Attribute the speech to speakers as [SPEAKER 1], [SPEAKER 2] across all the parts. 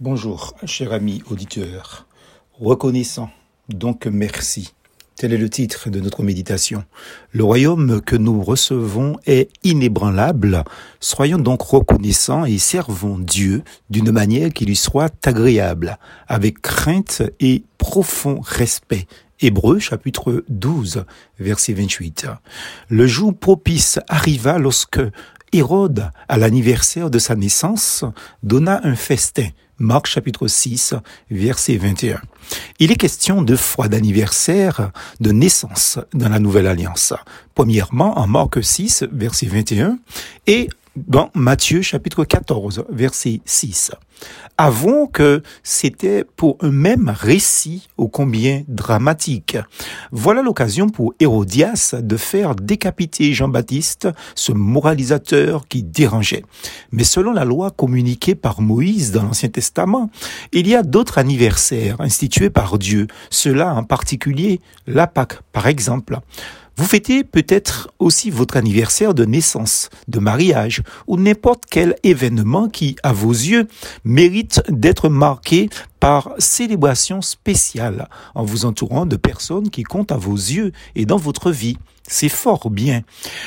[SPEAKER 1] Bonjour, cher ami auditeur. Reconnaissant, donc merci. Tel est le titre de notre méditation. Le royaume que nous recevons est inébranlable. Soyons donc reconnaissants et servons Dieu d'une manière qui lui soit agréable, avec crainte et profond respect. Hébreu chapitre 12 verset 28. Le jour propice arriva lorsque Hérode, à l'anniversaire de sa naissance, donna un festin Marc chapitre 6, verset 21. Il est question de foi d'anniversaire, de naissance dans la nouvelle alliance. Premièrement, en Marc 6, verset 21, et dans Matthieu chapitre 14, verset 6. Avons que c'était pour un même récit ô combien dramatique. Voilà l'occasion pour Hérodias de faire décapiter Jean-Baptiste, ce moralisateur qui dérangeait. Mais selon la loi communiquée par Moïse dans l'Ancien Testament, il y a d'autres anniversaires institués par Dieu, cela en particulier la Pâque par exemple. Vous fêtez peut-être aussi votre anniversaire de naissance, de mariage ou n'importe quel événement qui, à vos yeux, mérite d'être marqué par célébration spéciale en vous entourant de personnes qui comptent à vos yeux et dans votre vie. C'est fort bien.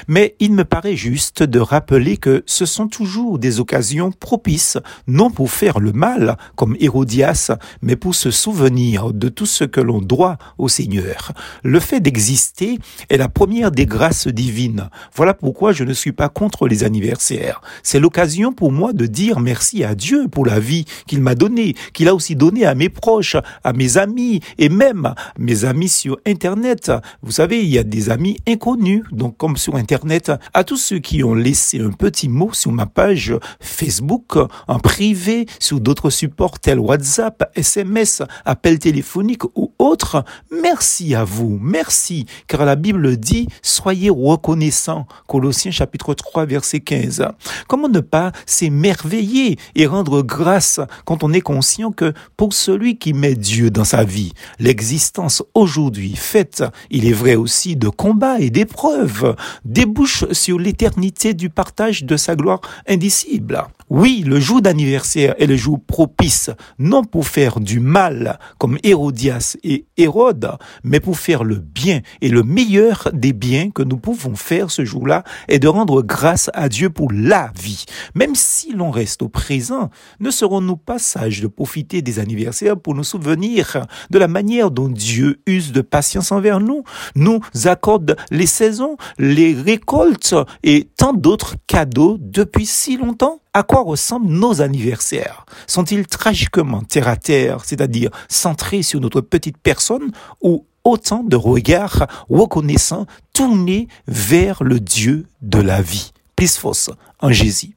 [SPEAKER 1] Mais il me paraît juste de rappeler que ce sont toujours des occasions propices, non pour faire le mal, comme Hérodias, mais pour se souvenir de tout ce que l'on doit au Seigneur. Le fait d'exister est la première des grâces divines. Voilà pourquoi je ne suis pas contre les anniversaires. C'est l'occasion pour moi de dire merci à Dieu pour la vie qu'il m'a donnée, qu'il a aussi donné à mes proches, à mes amis et même mes amis sur Internet. Vous savez, il y a des amis inconnus, donc comme sur Internet, à tous ceux qui ont laissé un petit mot sur ma page Facebook, en privé, sur d'autres supports tels WhatsApp, SMS, appels téléphoniques ou autres. Merci à vous, merci, car la Bible dit, soyez reconnaissants. Colossiens chapitre 3 verset 15. Comment ne pas s'émerveiller et rendre grâce quand on est conscient que pour celui qui met Dieu dans sa vie, l'existence aujourd'hui faite, il est vrai aussi de combats et d'épreuves, débouche sur l'éternité du partage de sa gloire indicible. Oui, le jour d'anniversaire est le jour propice, non pour faire du mal comme Hérodias et Hérode, mais pour faire le bien. Et le meilleur des biens que nous pouvons faire ce jour-là est de rendre grâce à Dieu pour la vie. Même si l'on reste au présent, ne serons-nous pas sages de profiter des anniversaires pour nous souvenir de la manière dont Dieu use de patience envers nous, nous accorde les saisons, les récoltes et tant d'autres cadeaux depuis si longtemps? À quoi ressemblent nos anniversaires? Sont-ils tragiquement terre à terre, c'est-à-dire centrés sur notre petite personne, ou autant de regards reconnaissants tournés vers le Dieu de la vie? Plus fausse en Jésus.